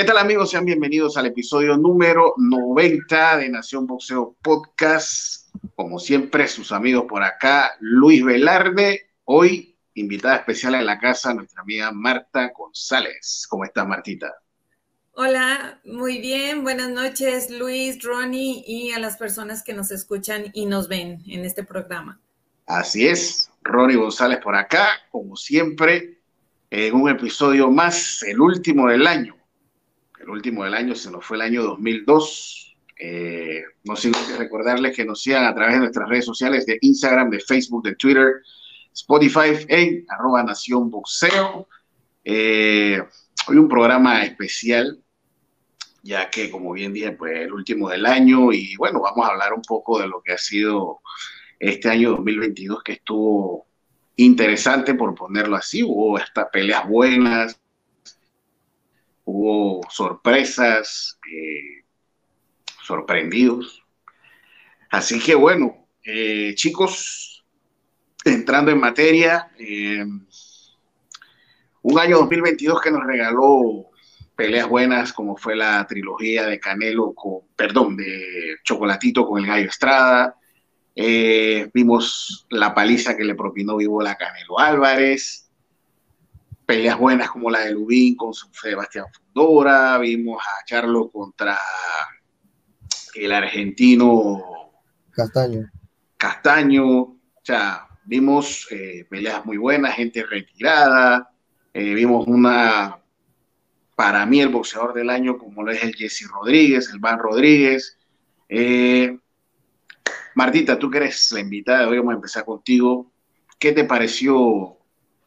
¿Qué tal amigos? Sean bienvenidos al episodio número 90 de Nación Boxeo Podcast. Como siempre, sus amigos por acá, Luis Velarde. Hoy, invitada especial en la casa, nuestra amiga Marta González. ¿Cómo estás, Martita? Hola, muy bien. Buenas noches, Luis, Ronnie y a las personas que nos escuchan y nos ven en este programa. Así es, Ronnie González por acá, como siempre, en un episodio más, el último del año el último del año se nos fue el año 2002. Eh, no sin recordarles que nos sigan a través de nuestras redes sociales de Instagram, de Facebook, de Twitter, Spotify en arroba Nación Boxeo. Eh, hoy un programa especial, ya que como bien dije, pues el último del año y bueno, vamos a hablar un poco de lo que ha sido este año 2022 que estuvo interesante por ponerlo así, hubo estas peleas buenas, hubo sorpresas, eh, sorprendidos. Así que bueno, eh, chicos, entrando en materia, eh, un año 2022 que nos regaló peleas buenas como fue la trilogía de Canelo con, perdón, de Chocolatito con el Gallo Estrada. vimos la paliza que le propinó Vivo la Canelo Álvarez peleas buenas como la de Lubín con Sebastián Fundora, vimos a Charlo contra el argentino Castaño. Castaño, o sea, vimos eh, peleas muy buenas, gente retirada, eh, vimos una, para mí el boxeador del año como lo es el Jesse Rodríguez, el Van Rodríguez. Eh, Martita, tú que eres la invitada, hoy vamos a empezar contigo. ¿Qué te pareció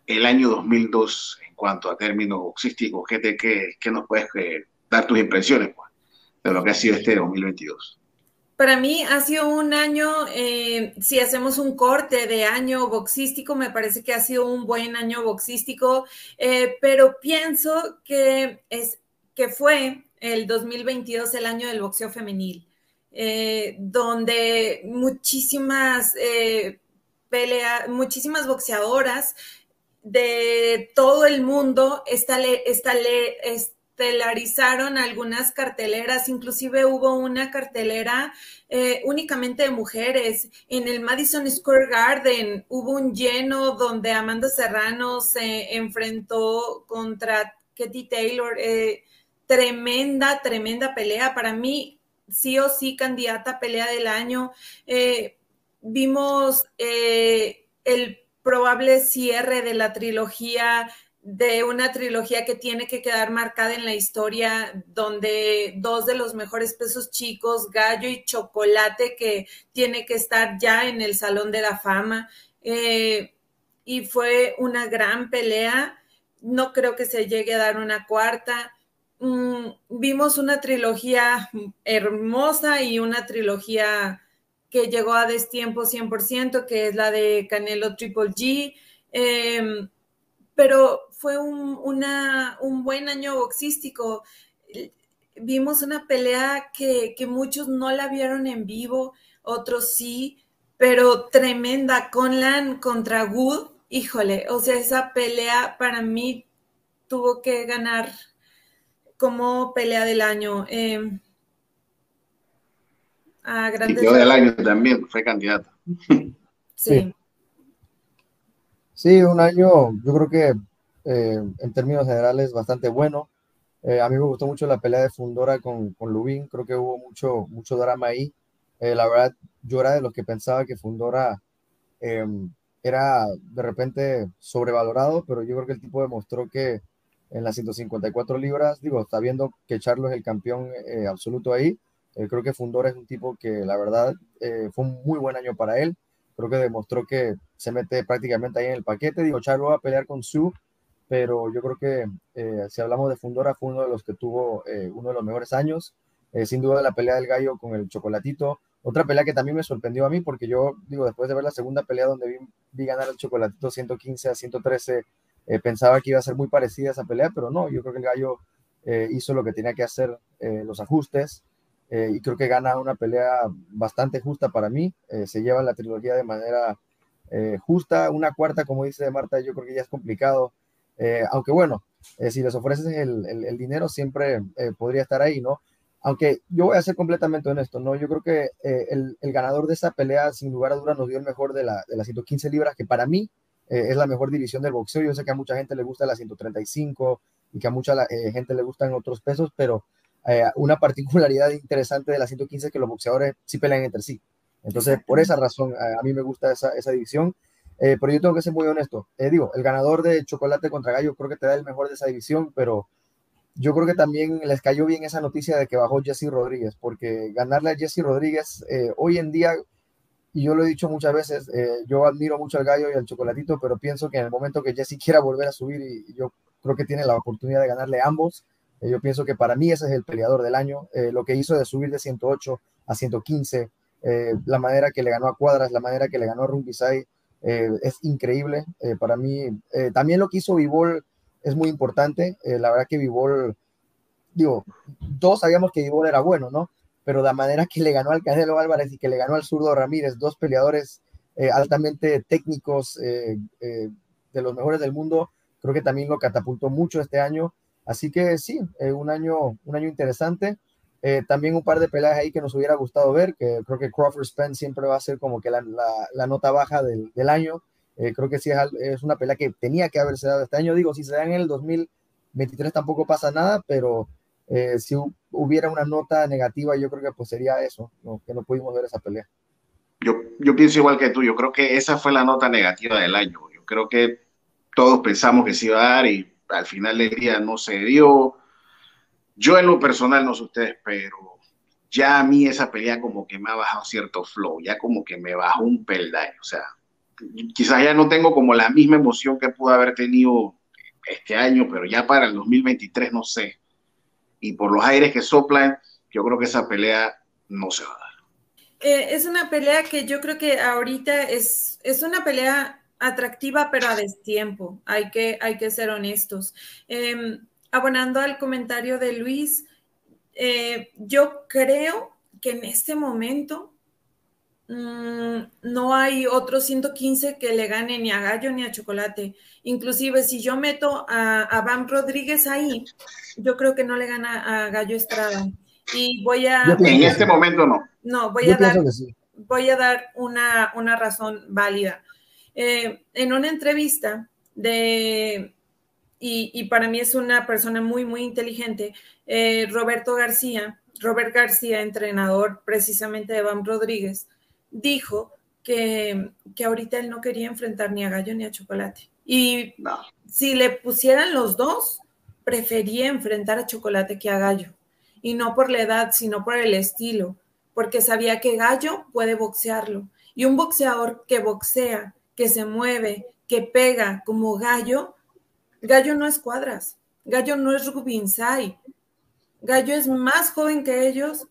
el año 2002 en cuanto a términos boxísticos? ¿Qué, te, qué, nos puedes eh, dar tus impresiones pues, de lo que ha sido este 2022? Para mí ha sido un año, eh, si hacemos un corte de año boxístico, me parece que ha sido un buen año boxístico, eh, pero pienso que, es, que fue el 2022 el año del boxeo femenil, donde muchísimas peleas, muchísimas boxeadoras de todo el mundo estelarizaron algunas carteleras, inclusive hubo una cartelera eh, únicamente de mujeres. En el Madison Square Garden hubo un lleno donde Amanda Serrano se enfrentó contra Katie Taylor. Eh, tremenda, tremenda pelea. Para mí, sí o sí, candidata pelea del año. Eh, vimos el probable cierre de la trilogía, de una trilogía que tiene que quedar marcada en la historia, donde dos de los mejores pesos chicos, Gallo y Chocolate, que tiene que estar ya en el Salón de la Fama. Eh, y fue una gran pelea. No creo que se llegue a dar una cuarta. Mm, vimos una trilogía hermosa y una trilogía que llegó a destiempo 100%, que es la de Canelo Triple G. Em, pero fue un, un, buen año boxístico. Vimos una pelea que, muchos no la vieron en vivo, otros sí, pero tremenda. Conlan contra Wood, híjole, o sea, esa pelea para mí tuvo que ganar como pelea del año. Eh, a grandes. Y del año también, fue candidata. Sí. sí. un año, yo creo que eh, en términos generales bastante bueno. Eh, a mí me gustó mucho la pelea de Fundora con, con Lubin, creo que hubo mucho, mucho drama ahí. Eh, la verdad, yo era de los que pensaba que Fundora em, era de repente sobrevalorado, pero yo creo que el tipo demostró que en las 154 libras, digo, está viendo que Charlo es el campeón absoluto ahí, eh, creo que Fundora es un tipo que la verdad eh, fue un muy buen año para él. Creo que demostró que se mete prácticamente ahí en el paquete. Digo, Charlo va a pelear con Su, pero yo creo que eh, si hablamos de Fundora, fue uno de los que tuvo uno de los mejores años. sin duda la pelea del gallo con el chocolatito. Otra pelea que también me sorprendió a mí, porque yo, digo, después de ver la segunda pelea donde vi, vi ganar el chocolatito 115 a 113, pensaba que iba a ser muy parecida esa pelea, pero no, yo creo que el gallo hizo lo que tenía que hacer, los ajustes. Eh, y creo que gana una pelea bastante justa para mí. Eh, se lleva la trilogía de manera eh, justa. Una cuarta, como dice Marta, yo creo que ya es complicado. aunque bueno, eh, si les ofreces el, el, dinero, siempre eh, podría estar ahí, ¿no? Aunque yo voy a ser completamente honesto, ¿no? Yo creo que eh, el, el, ganador de esa pelea, sin lugar a dudas, nos dio el mejor de, la, de las 115 libras, que para mí es la mejor división del boxeo. Yo sé que a mucha gente le gusta la 135 y que a mucha gente le gustan otros pesos, pero una particularidad interesante de la 115 es que los boxeadores sí pelean entre sí. Entonces, por esa razón, a, mí me gusta esa, esa división. Eh, pero yo tengo que ser muy honesto. Eh, digo, el ganador de Chocolate contra Gallo creo que te da el mejor de esa división, pero yo creo que también les cayó bien esa noticia de que bajó Jesse Rodríguez, porque ganarle a Jesse Rodríguez eh, hoy en día, y yo lo he dicho muchas veces, yo admiro mucho al Gallo y al Chocolatito, pero pienso que en el momento que Jesse quiera volver a subir, y, yo creo que tiene la oportunidad de ganarle a ambos, yo pienso que para mí ese es el peleador del año. lo que hizo de subir de 108 a 115, la manera que le ganó a Cuadras, la manera que le ganó a Rumbisay, eh, es increíble. Eh, para mí, eh, también lo que hizo Vivol es muy importante. la verdad que Vivol, digo, todos sabíamos que Vivol era bueno, ¿no? Pero la manera que le ganó al Canelo Álvarez y que le ganó al zurdo Ramírez, dos peleadores altamente técnicos de los mejores del mundo, creo que también lo catapultó mucho este año. Así que sí, un, año, un año interesante. Eh, también un par de peleas ahí que nos hubiera gustado ver, que creo que Crawford Spence siempre va a ser como que la, la, nota baja del, del año. Eh, creo que sí es, es, una pelea que tenía que haberse dado este año. Digo, si se da en el 2023 tampoco pasa nada, pero eh, si hubiera una nota negativa, yo creo que pues sería eso, que no pudimos ver esa pelea. Yo, yo pienso igual que tú, yo creo que esa fue la nota negativa del año. Yo creo que todos pensamos que se iba a dar y al final del día no se dio yo en lo personal, no sé ustedes, pero ya a mí esa pelea como que me ha bajado cierto flow, ya como que me bajó un peldaño. O sea, quizás ya no tengo como la misma emoción que pude haber tenido este año, pero ya para el 2023 no sé. Y por los aires que soplan, yo creo que esa pelea no se va a dar. Eh, es una pelea que yo creo que ahorita es, es una pelea atractiva, pero a destiempo. Hay que, hay que ser honestos. Eh, abonando al comentario de Luis, eh, yo creo que en este momento mm, no hay otro 115 que le gane ni a Gallo ni a Chocolate. Inclusive si yo meto a, a Bam Rodríguez ahí, yo creo que no le gana a Gallo Estrada. Y voy a... En este momento no. No, voy a dar, voy a dar una, razón válida. Eh, en una entrevista de y, para mí es una persona muy, muy inteligente, eh, Roberto García, Robert García, entrenador precisamente de Bam Rodríguez, dijo que, que ahorita él no quería enfrentar ni a Gallo ni a Chocolate. Y si le pusieran los dos, prefería enfrentar a Chocolate que a Gallo. Y no por la edad, sino por el estilo, porque sabía que Gallo puede boxearlo. Y un boxeador que boxea, que se mueve, que pega como Gallo, Gallo no es cuadras, Gallo no es Rubinsay, Gallo es más joven que ellos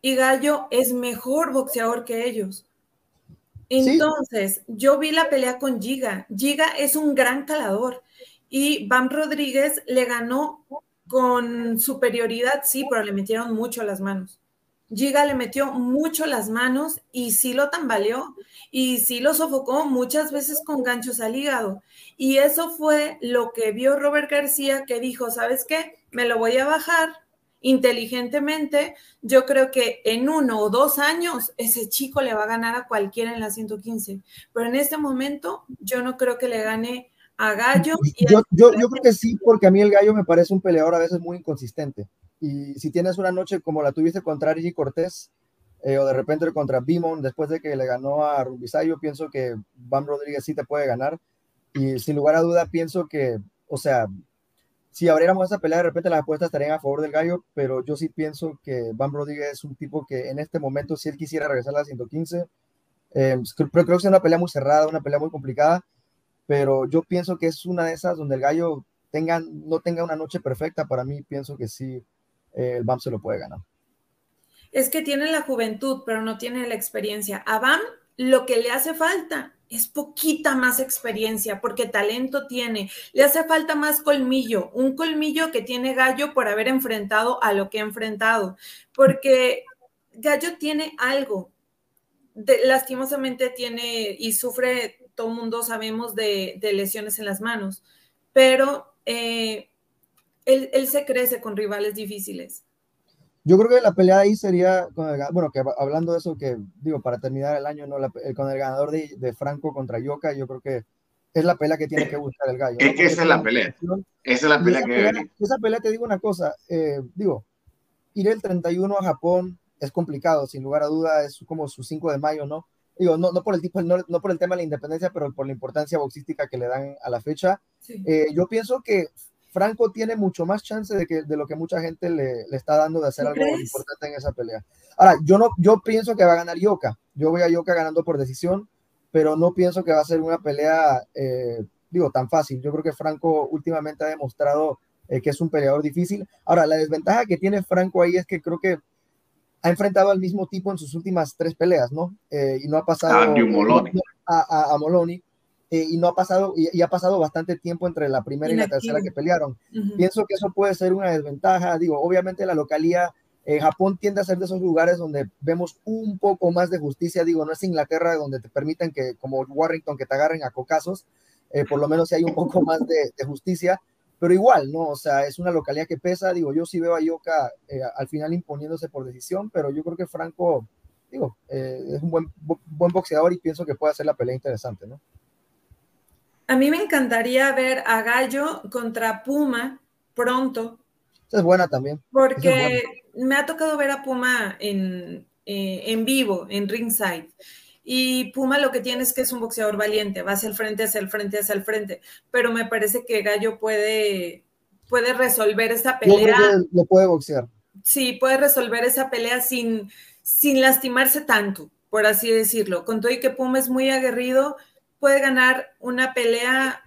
y Gallo es mejor boxeador que ellos. Entonces, yo vi la pelea con Giga. Giga es un gran calador y Bam Rodríguez le ganó con superioridad, sí, pero le metieron mucho las manos. Giga le metió mucho las manos y sí lo tambaleó y sí lo sofocó muchas veces con ganchos al hígado. Y eso fue lo que vio Robert García que dijo, ¿sabes qué? Me lo voy a bajar inteligentemente. Yo creo que en uno o dos años ese chico le va a ganar a cualquiera en la 115. Pero en este momento yo no creo que le gane a Gallo. yo, yo, yo creo que sí, porque a mí el Gallo me parece un peleador a veces muy inconsistente. Y si tienes una noche como la tuviste contra Ari Cortés, eh, o de repente contra Bimon, después de que le ganó a Rubisay, pienso que Bam Rodríguez sí te puede ganar. Y sin lugar a duda, pienso que, o sea, si abriéramos esa pelea, de repente las apuestas estarían a favor del gallo, pero yo sí pienso que Bam Rodríguez es un tipo que en este momento, si él quisiera regresar a la 115, eh, creo, creo que es una pelea muy cerrada, una pelea muy complicada, pero yo pienso que es una de esas donde el gallo tenga, no tenga una noche perfecta. Para mí, pienso que sí, el BAM se lo puede ganar. Es que tiene la juventud, pero no tiene la experiencia. A BAM lo que le hace falta es poquita más experiencia, porque talento tiene. Le hace falta más colmillo, un colmillo que tiene Gallo por haber enfrentado a lo que ha enfrentado, porque Gallo tiene algo. lastimosamente tiene y sufre, todo mundo sabemos de, lesiones en las manos, pero eh, él, él se crece con rivales difíciles. Yo creo que la pelea ahí sería, con el, bueno, que hablando de eso, que digo, para terminar el año, ¿no? con el ganador de, de, Franco contra Yoka, yo creo que es la pelea que tiene que buscar el gallo. Es que esa es la pelea. Esa es la pelea que pelea, Esa pelea, te digo una cosa, eh, digo, ir el 31 a Japón es complicado, sin lugar a duda, es como su 5 de mayo, ¿no? Digo, no, no por el tipo, no, no, por el tema de la independencia, pero por la importancia boxística que le dan a la fecha. Sí. Eh, yo pienso que Franco tiene mucho más chance de, que, de lo que mucha gente le, le está dando de hacer algo crees? importante en esa pelea. Ahora, yo, no, yo pienso que va a ganar Yoka. Yo voy a Yoka ganando por decisión, pero no pienso que va a ser una pelea, eh, digo, tan fácil. Yo creo que Franco últimamente ha demostrado eh, que es un peleador difícil. Ahora, la desventaja que tiene Franco ahí es que creo que ha enfrentado al mismo tipo en sus últimas tres peleas, ¿no? Eh, y no ha pasado a, Moloni. A, a, a Moloni eh, y no ha pasado, y, y, ha pasado bastante tiempo entre la primera y la tercera que pelearon. Uh -huh. Pienso que eso puede ser una desventaja. Digo, obviamente la localía, eh, Japón tiende a ser de esos lugares donde vemos un poco más de justicia. Digo, no es Inglaterra donde te permiten que, como Warrington, que te agarren a cocazos. Eh, por lo menos si hay un poco más de, de justicia pero igual, ¿no? O sea, es una localidad que pesa, digo, yo sí veo a Yoka eh, al final imponiéndose por decisión, pero yo creo que Franco, digo, eh, es un buen, buen boxeador y pienso que puede hacer la pelea interesante, ¿no? A mí me encantaría ver a Gallo contra Puma pronto. Esa es buena también. Porque buena. me ha tocado ver a Puma en, eh, en vivo, en ringside. Y Puma lo que tiene es que es un boxeador valiente, va hacia el frente, hacia el frente, hacia el frente. Pero me parece que Gallo puede, puede resolver esa pelea. Lo puede boxear. Sí, puede resolver esa pelea sin, sin lastimarse tanto, por así decirlo. Con todo y que Puma es muy aguerrido, puede ganar una pelea,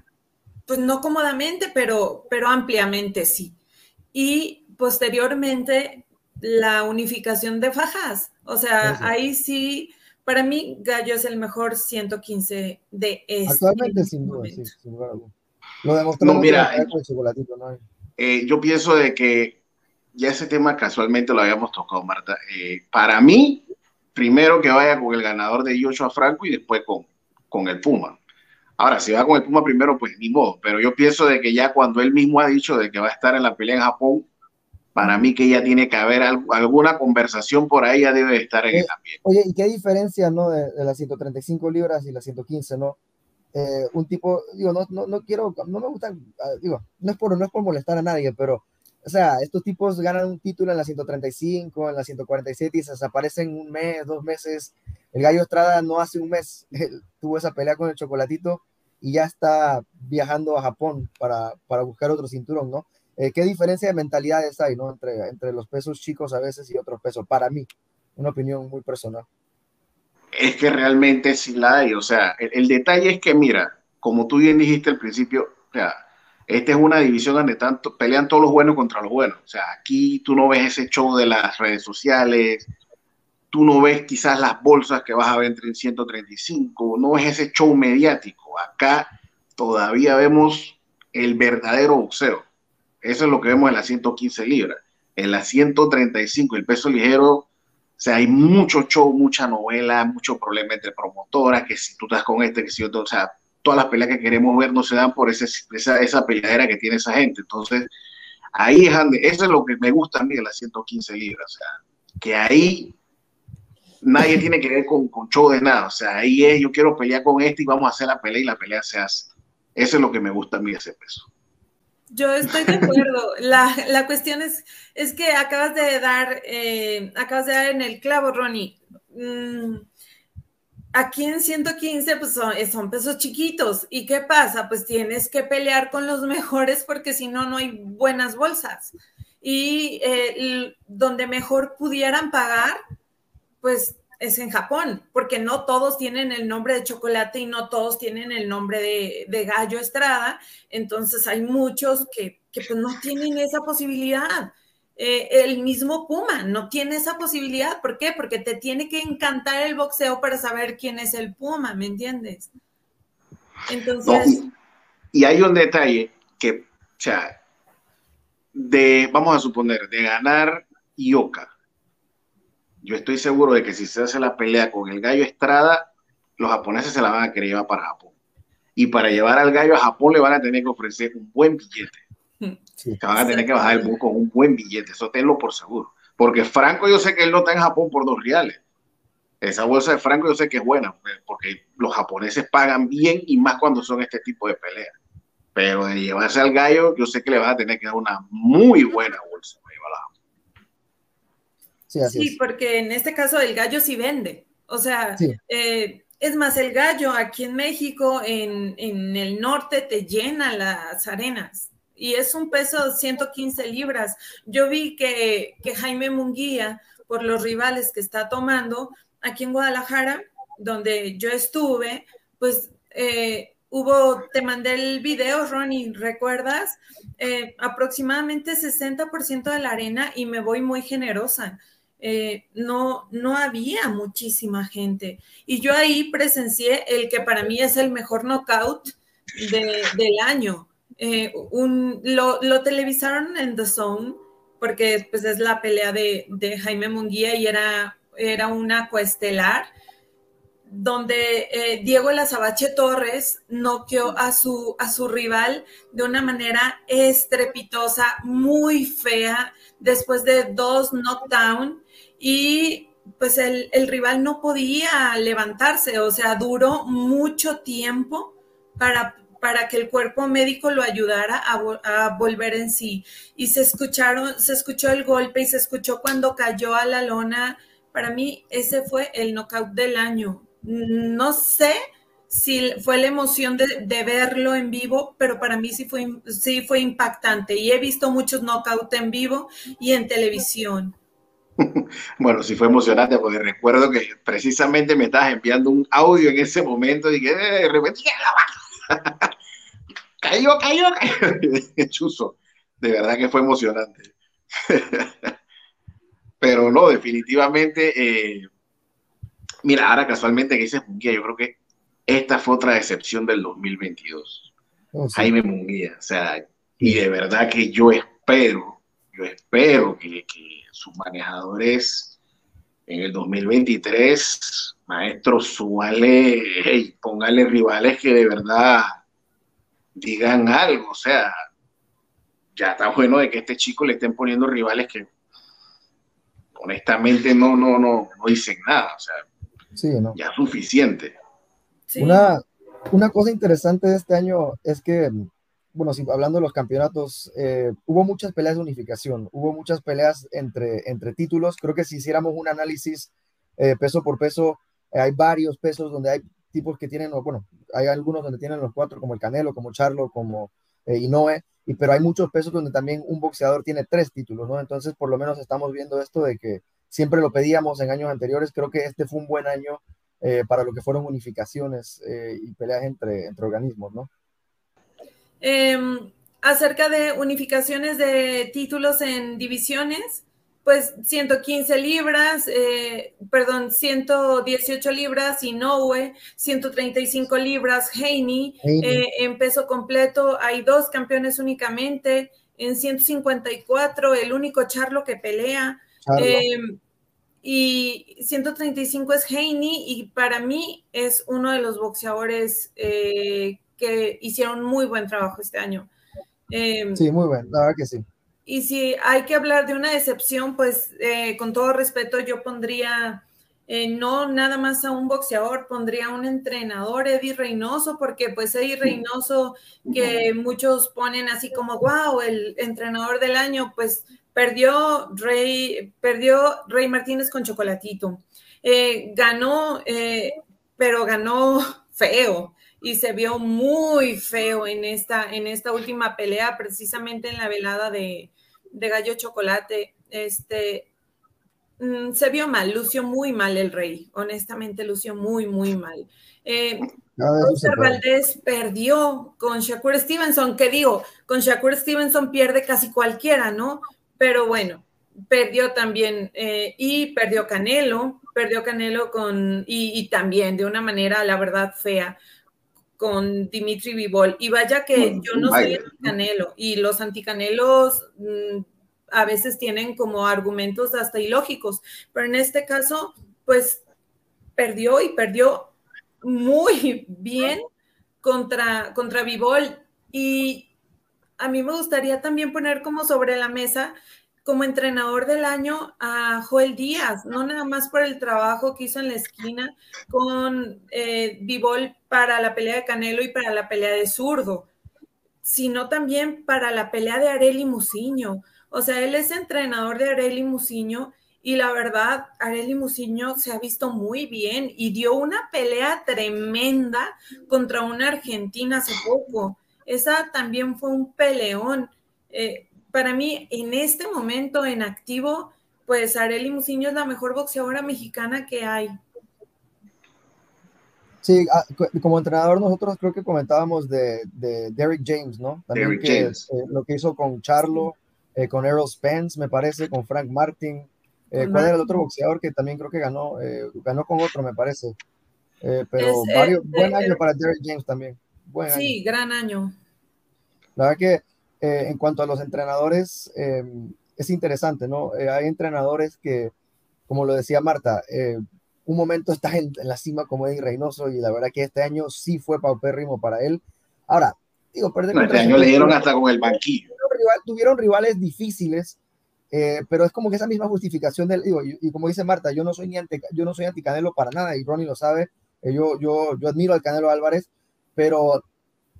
pues no cómodamente, pero, pero ampliamente sí. Y posteriormente la unificación de fajas. O sea, sí, sí. ahí sí para mí, Gallo es el mejor 115 de este Actualmente, sin duda, sí, sin duda. Lo demostró no, mira, eh, ¿no? Eh, yo pienso de que ya ese tema casualmente lo habíamos tocado, Marta. Eh, para mí, primero que vaya con el ganador de Joshua Franco y después con, con el Puma. Ahora, si va con el Puma primero, pues ni modo. Pero yo pienso de que ya cuando él mismo ha dicho de que va a estar en la pelea en Japón, para mí que ya tiene que haber algo, alguna conversación por ahí, ya debe estar en eh, el ambiente. Oye, ¿y qué diferencia, no, de, de las 135 libras y las 115, no? Eh, un tipo, digo, no, no, no quiero, no me gusta, ah, digo, no es, por, no es por molestar a nadie, pero, o sea, estos tipos ganan un título en la 135, en la 147 y se desaparecen un mes, dos meses. El Gallo Estrada no hace un mes tuvo esa pelea con el Chocolatito y ya está viajando a Japón para, para buscar otro cinturón, ¿no? Eh, ¿Qué diferencia de mentalidades hay ¿no? entre, entre los pesos chicos a veces y otros pesos? Para mí, una opinión muy personal. Es que realmente sí la hay. O sea, el, el detalle es que, mira, como tú bien dijiste al principio, o sea, esta es una división donde tanto pelean todos los buenos contra los buenos. O sea, aquí tú no ves ese show de las redes sociales, tú no ves quizás las bolsas que vas a ver en 135, no ves ese show mediático. Acá todavía vemos el verdadero boxeo. Eso es lo que vemos en las 115 libras. En las 135, el peso ligero, o sea, hay mucho show, mucha novela, mucho problema entre promotoras, que si tú estás con este, que si otro, o sea, todas las peleas que queremos ver no se dan por esa, esa peleadera que tiene esa gente. Entonces, ahí es donde, eso es lo que me gusta a mí de las 115 libras, o sea, que ahí nadie tiene que ver con, con show de nada, o sea, ahí es, yo quiero pelear con este y vamos a hacer la pelea y la pelea se hace. Eso es lo que me gusta a mí ese peso. Yo estoy de acuerdo. La, la cuestión es, es que acabas de dar, eh, acabas de dar en el clavo, Ronnie. Mm, aquí en 115, pues son, son, pesos chiquitos. ¿Y qué pasa? Pues tienes que pelear con los mejores porque si no, no hay buenas bolsas. Y eh, donde mejor pudieran pagar, pues es en Japón, porque no todos tienen el nombre de chocolate y no todos tienen el nombre de, de gallo estrada, entonces hay muchos que, que pues no tienen esa posibilidad. Eh, el mismo Puma no tiene esa posibilidad, ¿por qué? Porque te tiene que encantar el boxeo para saber quién es el Puma, ¿me entiendes? Entonces... Y hay un detalle que, o sea, de, vamos a suponer, de ganar Ioka, yo estoy seguro de que si se hace la pelea con el gallo Estrada, los japoneses se la van a querer llevar para Japón. Y para llevar al gallo a Japón le van a tener que ofrecer un buen billete. Se van a tener que bajar el bus con un buen billete, eso tenlo por seguro. Porque Franco, yo sé que él no está en Japón por dos reales. Esa bolsa de Franco yo sé que es buena, pues, porque los japoneses pagan bien y más cuando son este tipo de peleas. Pero de llevarse al gallo, yo sé que le va a tener que dar una muy buena bolsa. Sí, sí porque en este caso el gallo sí vende. O sea, eh, es más, el gallo aquí en México, en, en, el norte, te llena las arenas. Y es un peso de 115 libras. Yo vi que, que Jaime Munguía, por los rivales que está tomando, aquí en Guadalajara, donde yo estuve, pues eh, hubo, te mandé el video, Ronnie, ¿recuerdas? Eh, aproximadamente 60% de la arena y me voy muy generosa. Eh, no, no había muchísima gente. Y yo ahí presencié el que para mí es el mejor knockout del año. Un, lo, televisaron en The Zone porque pues, es la pelea de, Jaime Munguía y era era una coestelar, donde eh, Diego Lazabache Torres noqueó a su, a su rival de una manera estrepitosa, muy fea, después de dos knockdown y pues el, rival no podía levantarse, o sea, duró mucho tiempo para, para que el cuerpo médico lo ayudara a, volver en sí. Y se escucharon, se escuchó el golpe y se escuchó cuando cayó a la lona para mí ese fue el knockout del año. No sé si fue la emoción de, verlo en vivo, pero para mí sí fue, sí fue impactante y he visto muchos knockouts en vivo y en televisión. Bueno, sí fue emocionante porque recuerdo que precisamente me estabas enviando un audio en ese momento y que eh, de repente cayó, cayó, cayó. Chuzo, de verdad que fue emocionante. Pero no, definitivamente, eh, mira, ahora casualmente que dices Munguía, yo creo que esta fue otra decepción del 2022. Jaime Munguía, o sea, y de verdad que yo espero, yo espero que, sus manejadores en el 2023, maestro, súbale, hey, póngale rivales que de verdad digan algo, o sea, ya está bueno de que a este chico le estén poniendo rivales que honestamente no, no, no, no dicen nada, o sea, ya es suficiente. Una, una cosa interesante de este año es que, bueno, hablando de los campeonatos, eh, hubo muchas peleas de unificación, hubo muchas peleas entre, entre títulos, creo que si hiciéramos un análisis eh, peso por peso, eh, hay varios pesos donde hay tipos que tienen, bueno, hay algunos donde tienen los cuatro, como el Canelo, como Charlo, como Inoue, y, pero hay muchos pesos donde también un boxeador tiene tres títulos, ¿no? Entonces, por lo menos estamos viendo esto de que siempre lo pedíamos en años anteriores. Creo que este fue un buen año para lo que fueron unificaciones y peleas entre, entre organismos, ¿no? Em, acerca de unificaciones de títulos en divisiones, pues 115 libras, eh, perdón, 118 libras Inoue, 135 libras Heini, eh, en peso completo hay dos campeones únicamente, en 154 el único Charlo que pelea, em, y 135 es Heini y para mí es uno de los boxeadores eh, que hicieron muy buen trabajo este año. Em, sí, muy buen, la verdad que sí. Y si hay que hablar de una decepción, pues eh, con todo respeto yo pondría eh, no nada más a un boxeador, pondría a un entrenador, Eddie Reynoso, porque pues Eddie Reynoso, que muchos ponen así como, wow, el entrenador del año, pues perdió Rey, perdió Rey Martínez con Chocolatito. Eh, ganó, pero ganó feo y se vio muy feo en esta, en esta última pelea, precisamente en la velada de, de Gallo Chocolate, este, mm, se vio mal, lució muy mal el rey, honestamente lució muy, muy mal. Eh, Valdés perdió con Shakur Stevenson, que digo, con Shakur Stevenson pierde casi cualquiera, ¿no? Pero bueno, perdió también eh, y perdió Canelo, perdió Canelo con, y, también de una manera, la verdad, fea con Dimitri Vivol. Y vaya que yo no soy anticanelo y los anticanelos mm, a veces tienen como argumentos hasta ilógicos, pero en este caso, pues perdió y perdió muy bien contra, contra Vivol. Y a mí me gustaría también poner como sobre la mesa como entrenador del año a Joel Díaz, no nada más por el trabajo que hizo en la esquina con eh, para la pelea de Canelo y para la pelea de Zurdo, sino también para la pelea de Areli Musiño. O sea, él es entrenador de Areli Musiño y la verdad, Areli Musiño se ha visto muy bien y dio una pelea tremenda contra una argentina hace poco. Esa también fue un peleón. Eh, para mí, en este momento en activo, pues Arely Musiño es la mejor boxeadora mexicana que hay. Sí, ah, como entrenador nosotros creo que comentábamos de, Derek James, ¿no? También que, eh, lo que hizo con Charlo, eh, con Errol Spence, me parece, con Frank Martin. Eh, ¿Cuál era el otro boxeador que también creo que ganó? ganó con otro, me parece. pero varios, buen año para Derek James también. sí, gran año. La verdad que eh, en cuanto a los entrenadores, eh, es interesante, ¿no? Eh, hay entrenadores que, como lo decía Marta, un momento estás en, la cima como Eddie Reynoso y la verdad que este año sí fue paupérrimo para él. Ahora, digo, perder Este año le dieron hasta con el banquillo. Tuvieron, rivales difíciles, pero es como que esa misma justificación del, digo, y, como dice Marta, yo no soy ni anti, yo no soy anticanelo para nada y Ronnie lo sabe, yo, yo, yo admiro al Canelo Álvarez, pero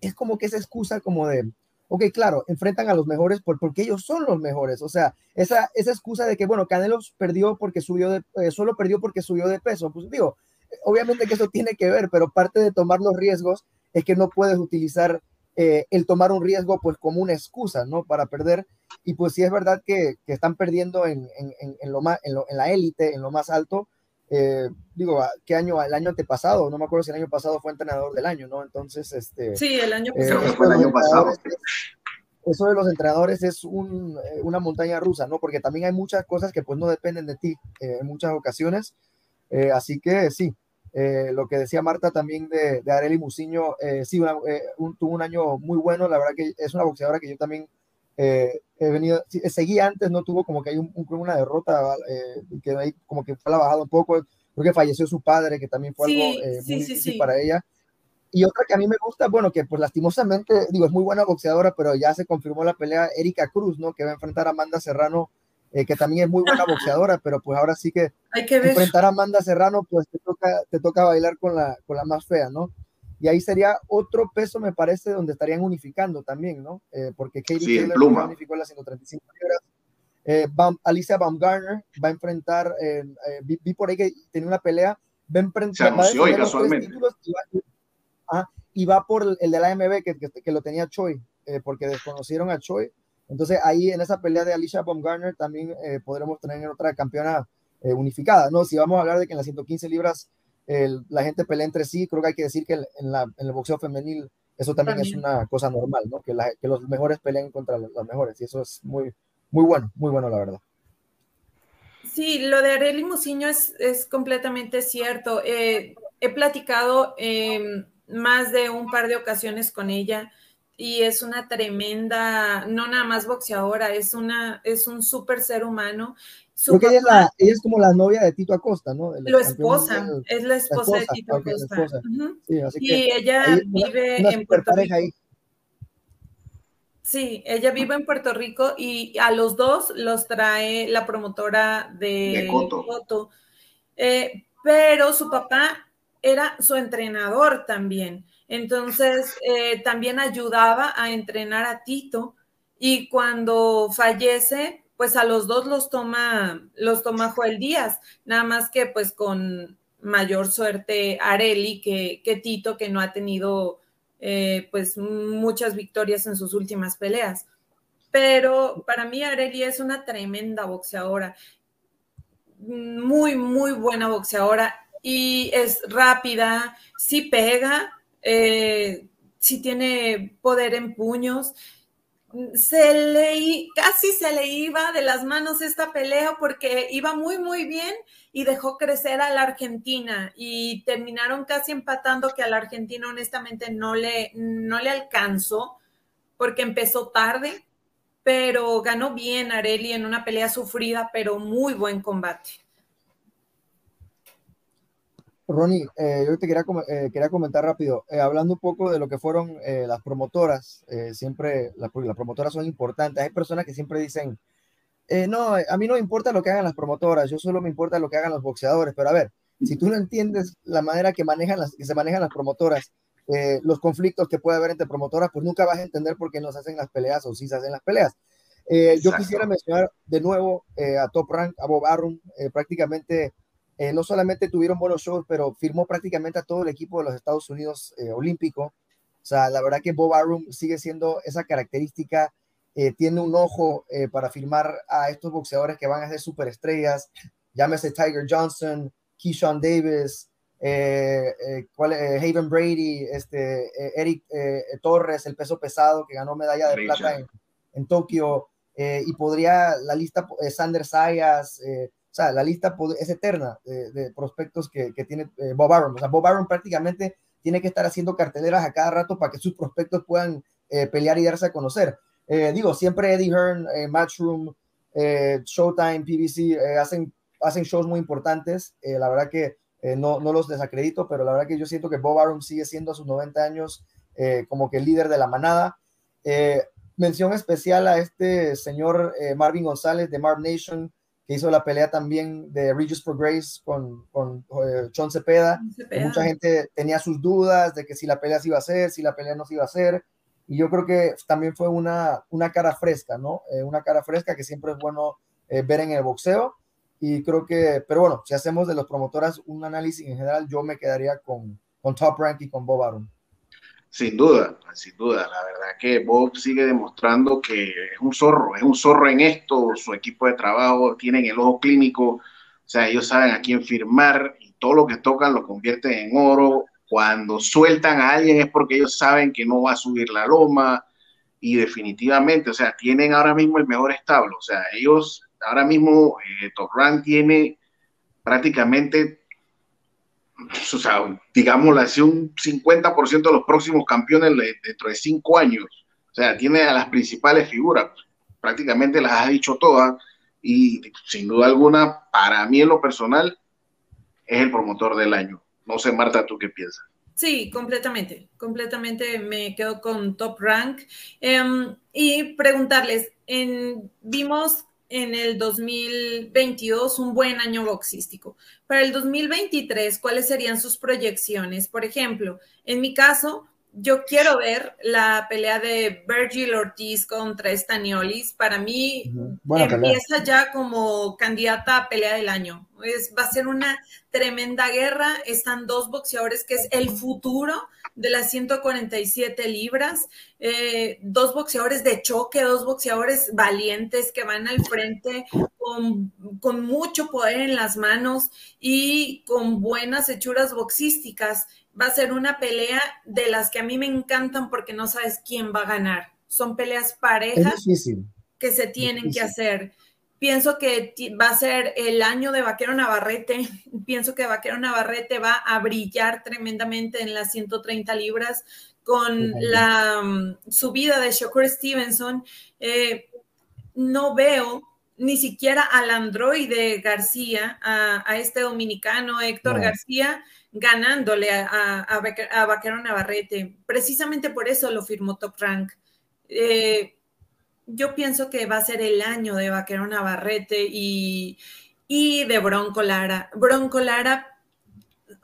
es como que esa excusa como de, ok, claro, enfrentan a los mejores porque ellos son los mejores. O sea, esa, esa excusa de que, bueno, Canelo perdió porque subió de, eh, solo perdió porque subió de peso. Pues digo, obviamente que eso tiene que ver, pero parte de tomar los riesgos es que no puedes utilizar eh, el tomar un riesgo pues como una excusa, ¿no? Para perder. Y pues sí es verdad que, que están perdiendo en, en, en, lo más, en, lo, en la élite, en lo más alto. Eh, digo, ¿qué año? El año antepasado, no me acuerdo si el año pasado fue entrenador del año, ¿no? Entonces, este... Sí, el año eh, pasado. fue el año pasado. Eso de los entrenadores es un, eh, una montaña rusa, ¿no? Porque también hay muchas cosas que pues no dependen de ti en muchas ocasiones. así que sí, lo que decía Marta también de, de Areli Musiño, sí, tuvo un año muy bueno, la verdad que es una boxeadora que yo también he venido, seguí antes, no tuvo como que hay un, una derrota, eh, que ahí como que fue la bajada un poco, porque falleció su padre, que también fue algo eh, muy difícil para ella. Y otra que a mí me gusta, bueno, que pues lastimosamente, digo, es muy buena boxeadora, pero ya se confirmó la pelea Erika Cruz, ¿no? Que va a enfrentar a Amanda Serrano, eh, que también es muy buena boxeadora, pero pues ahora sí que, Hay que enfrentar a Amanda Serrano, pues te toca, te toca bailar con la, con la más fea, ¿no? Y ahí sería otro peso, me parece, donde estarían unificando también, ¿no? Eh, porque Katie sí, Taylor unificó las 135 libras. Eh, Alicia Baumgartner va a enfrentar, eh, vi, por ahí que tenía una pelea, va a enfrentar. Se anunció casualmente. Y va, ah, y va, por el, de la AMB, que, que, lo tenía Choi, porque desconocieron a Choi. Entonces ahí en esa pelea de Alicia Baumgartner también podremos tener otra campeona unificada, ¿no? Si vamos a hablar de que en las 115 libras la gente pelea entre sí, creo que hay que decir que en, la, en el boxeo femenil eso también, es una cosa normal, ¿no? Que, que los mejores peleen contra los, mejores y eso es muy, muy bueno, muy bueno la verdad. Sí, lo de Arely Musiño es, es completamente cierto. Eh, he platicado eh, más de un par de ocasiones con ella y es una tremenda, no nada más boxeadora, es una, es un súper ser humano porque ella es, la, ella es como la novia de Tito Acosta, ¿no? La esposa, es la esposa, de Tito Acosta. y ella vive en Puerto Rico. Sí, ella vive en Puerto Rico y a los dos los trae la promotora de, Coto. Eh, pero su papá era su entrenador también. Entonces, eh, también ayudaba a entrenar a Tito. Y cuando fallece, pues a los dos los toma, los toma Joel Díaz, nada más que pues con mayor suerte Areli que, que Tito, que no ha tenido eh, pues muchas victorias en sus últimas peleas. Pero para mí Areli es una tremenda boxeadora, muy, muy buena boxeadora y es rápida, sí pega, eh, sí tiene poder en puños se le casi se le iba de las manos esta pelea porque iba muy muy bien y dejó crecer a la Argentina y terminaron casi empatando que a la Argentina honestamente no le no le alcanzó porque empezó tarde, pero ganó bien Areli en una pelea sufrida, pero muy buen combate. Ronnie, eh, yo te quería, eh, quería comentar rápido, eh, hablando un poco de lo que fueron las promotoras, siempre las, las promotoras son importantes, hay personas que siempre dicen, no, a mí no me importa lo que hagan las promotoras, yo solo me importa lo que hagan los boxeadores, pero a ver, si tú no entiendes la manera que, manejan las, que se manejan las promotoras, los conflictos que puede haber entre promotoras, pues nunca vas a entender por qué no se hacen las peleas o si se hacen las peleas. yo quisiera mencionar de nuevo a Top Rank, a Bob Arum, prácticamente eh, no solamente tuvieron buenos shows, pero firmó prácticamente a todo el equipo de los Estados Unidos eh, olímpico. O sea, la verdad que Bob Arum sigue siendo esa característica, eh, tiene un ojo para firmar a estos boxeadores que van a ser superestrellas, llámese Tiger Johnson, Keyshawn Davis, Haven Brady, este, Eric Torres, el peso pesado que ganó medalla de plata en, en Tokio, y podría la lista, Sander Sayas, sea, la lista es eterna de, prospectos que, tiene eh, Bob Arum. O sea, Bob Arum prácticamente tiene que estar haciendo carteleras a cada rato para que sus prospectos puedan eh, pelear y darse a conocer. Eh, digo, siempre Eddie Hearn, Matchroom, Showtime, PBC hacen, hacen shows muy importantes. la verdad que no, no los desacredito, pero la verdad que yo siento que Bob Arum sigue siendo a sus 90 años como que el líder de la manada. mención especial a este señor Marvin González de Marv Nation, que hizo la pelea también de Regis for Grace con, con eh, John Cepeda. Mucha gente tenía sus dudas de que si la pelea se iba a hacer, si la pelea no se iba a hacer. Y yo creo que también fue una, una cara fresca, ¿no? Eh, una cara fresca que siempre es bueno eh, ver en el boxeo. Y creo que, pero bueno, si hacemos de los promotoras un análisis en general, yo me quedaría con, con Top Rank y con Bob Arum. Sin duda, sin duda. La verdad que Bob sigue demostrando que es un zorro, es un zorro en esto. Su equipo de trabajo tienen el ojo clínico, o sea, ellos saben a quién firmar y todo lo que tocan lo convierten en oro. Cuando sueltan a alguien es porque ellos saben que no va a subir la loma y definitivamente, o sea, tienen ahora mismo el mejor establo. O sea, ellos ahora mismo, eh, Top Rank tiene prácticamente o sea, digámoslo así, un 50% de los próximos campeones dentro de cinco años. O sea, tiene a las principales figuras, prácticamente las ha dicho todas, y sin duda alguna, para mí en lo personal, es el promotor del año. No sé, Marta, ¿tú qué piensas? Sí, completamente, completamente me quedo con Top Rank. Em, y preguntarles, en, vimos en el 2022 un buen año boxístico. Para el 2023, ¿cuáles serían sus proyecciones? Por ejemplo, en mi caso, yo quiero ver la pelea de Virgil Ortiz contra Staniolis. Para mí empieza ya como candidata a pelea del año. Es, va a ser una tremenda guerra. Están dos boxeadores que es el futuro de las 147 libras. Eh, dos boxeadores de choque, dos boxeadores valientes que van al frente con, con mucho poder en las manos y con buenas hechuras boxísticas va a ser una pelea de las que a mí me encantan porque no sabes quién va a ganar. Son peleas parejas que se tienen que hacer. Pienso que va a ser el año de Vaquero Navarrete. Pienso que Vaquero Navarrete va a brillar tremendamente en las 130 libras con la mm, subida de Shakur Stevenson. Eh, no veo ni siquiera al androide García, a, este dominicano Héctor García, ganándole a, a, Vaquero Navarrete. Precisamente por eso lo firmó Top Rank. Eh, yo pienso que va a ser el año de Vaquero Navarrete y, de Bronco Lara. Bronco Lara,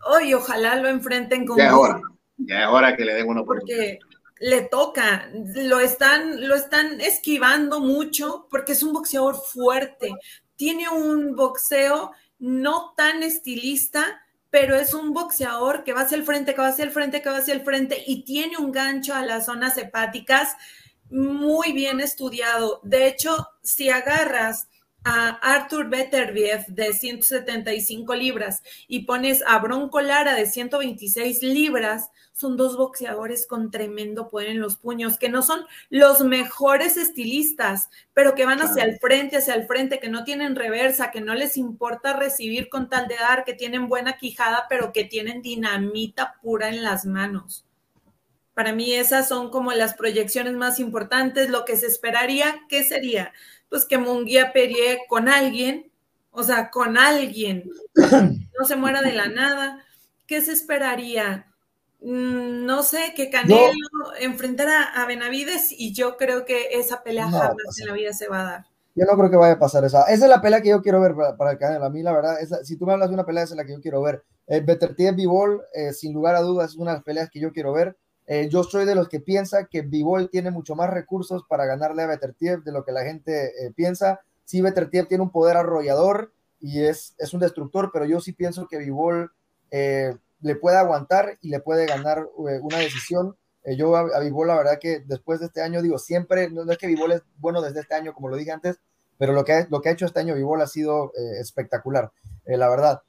hoy ojalá lo enfrenten con... Ya ahora, ya ahora que le den una oportunidad. Porque le toca, lo están, lo están esquivando mucho porque es un boxeador fuerte. Tiene un boxeo no tan estilista, pero es un boxeador que va hacia el frente, que va hacia el frente, que va hacia el frente y tiene un gancho a las zonas hepáticas muy bien estudiado. De hecho, si agarras a Arthur Beterbiev de 175 libras y pones a Bronco Lara de 126 libras, son dos boxeadores con tremendo poder en los puños, que no son los mejores estilistas, pero que van hacia el frente, hacia el frente, que no tienen reversa, que no les importa recibir con tal de dar, que tienen buena quijada, pero que tienen dinamita pura en las manos. Para mí esas son como las proyecciones más importantes. Lo que se esperaría, ¿qué sería? Pues que Munguía perie con alguien, o sea, con alguien, no se muera de la nada ¿qué se esperaría? Mm, no sé, que Canelo enfrentara a Benavides y yo creo que esa pelea jamás en la vida se va a dar. Yo no creo que vaya a pasar esa. Esa es la pelea que yo quiero ver para, el Canelo. A mí, la verdad, si tú me hablas de una pelea, esa es la que yo quiero ver. Eh, Better B-Ball, eh, sin lugar a dudas, es una de las peleas que yo quiero ver. Eh, yo soy de los que piensa que B-Ball tiene mucho más recursos para ganarle a Better de lo que la gente eh, piensa. Sí, Better tiene un poder arrollador y es, es un destructor, pero yo sí pienso que B-Ball le puede aguantar y le puede ganar eh, una decisión. Eh, yo a, a la verdad que después de este año, digo, siempre, no, es que Vivol es bueno desde este año, como lo dije antes, pero lo que, lo que ha hecho este año Vivol ha sido eh, espectacular, la verdad.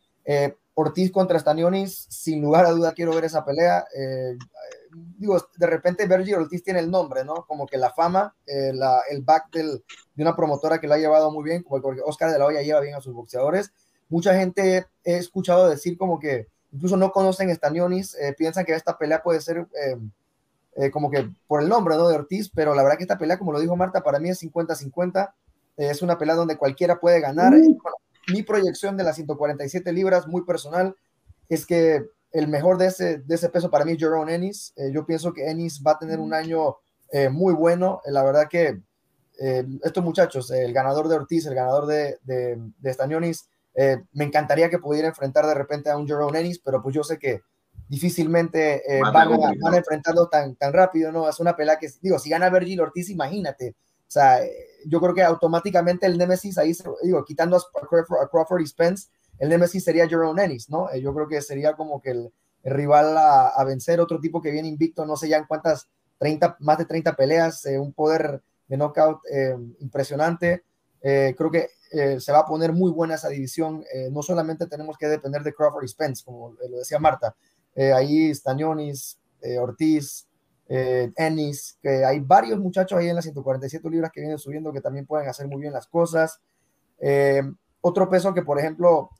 Ortiz contra Stanionis, sin lugar a duda quiero ver esa pelea. Digo, de repente Virgil Ortiz tiene el nombre, ¿no? Como que la fama, la, el back del, de una promotora que lo ha llevado muy bien, como que Oscar de la Hoya lleva bien a sus boxeadores. Mucha gente he escuchado decir como que incluso no conocen Stanionis, eh, piensan que esta pelea puede ser eh, eh, como que por el nombre ¿no? de Ortiz, pero la verdad que esta pelea, como lo dijo Marta, para mí es 50-50, es una pelea donde cualquiera puede ganar. mi proyección de las 147 libras, muy personal, es que el mejor de ese, de ese peso para mí es Jerome Ennis. yo pienso que Ennis va a tener un año muy bueno. la verdad que estos muchachos, el ganador de Ortiz, el ganador de, de, de Stanionis, eh, me encantaría que pudiera enfrentar de repente a un Jerome Ennis, pero pues yo sé que difícilmente eh, van, a, enfrentarlo tan, tan rápido, ¿no? Es una pelea que, digo, si gana Virgil Ortiz, imagínate. O sea, eh, yo creo que automáticamente el Nemesis ahí, digo, quitando a Crawford, y Spence, el Nemesis sería Jerome Ennis, ¿no? yo creo que sería como que el, rival a, vencer, otro tipo que viene invicto, no sé ya en cuántas, 30, más de 30 peleas, un poder de knockout impresionante. creo que eh, se va a poner muy buena esa división. Eh, no solamente tenemos que depender de Crawford y Spence, como lo decía Marta, eh, ahí Stañonis, Ortiz, Ennis, que hay varios muchachos ahí en las 147 libras que vienen subiendo que también pueden hacer muy bien las cosas. otro peso que, por ejemplo,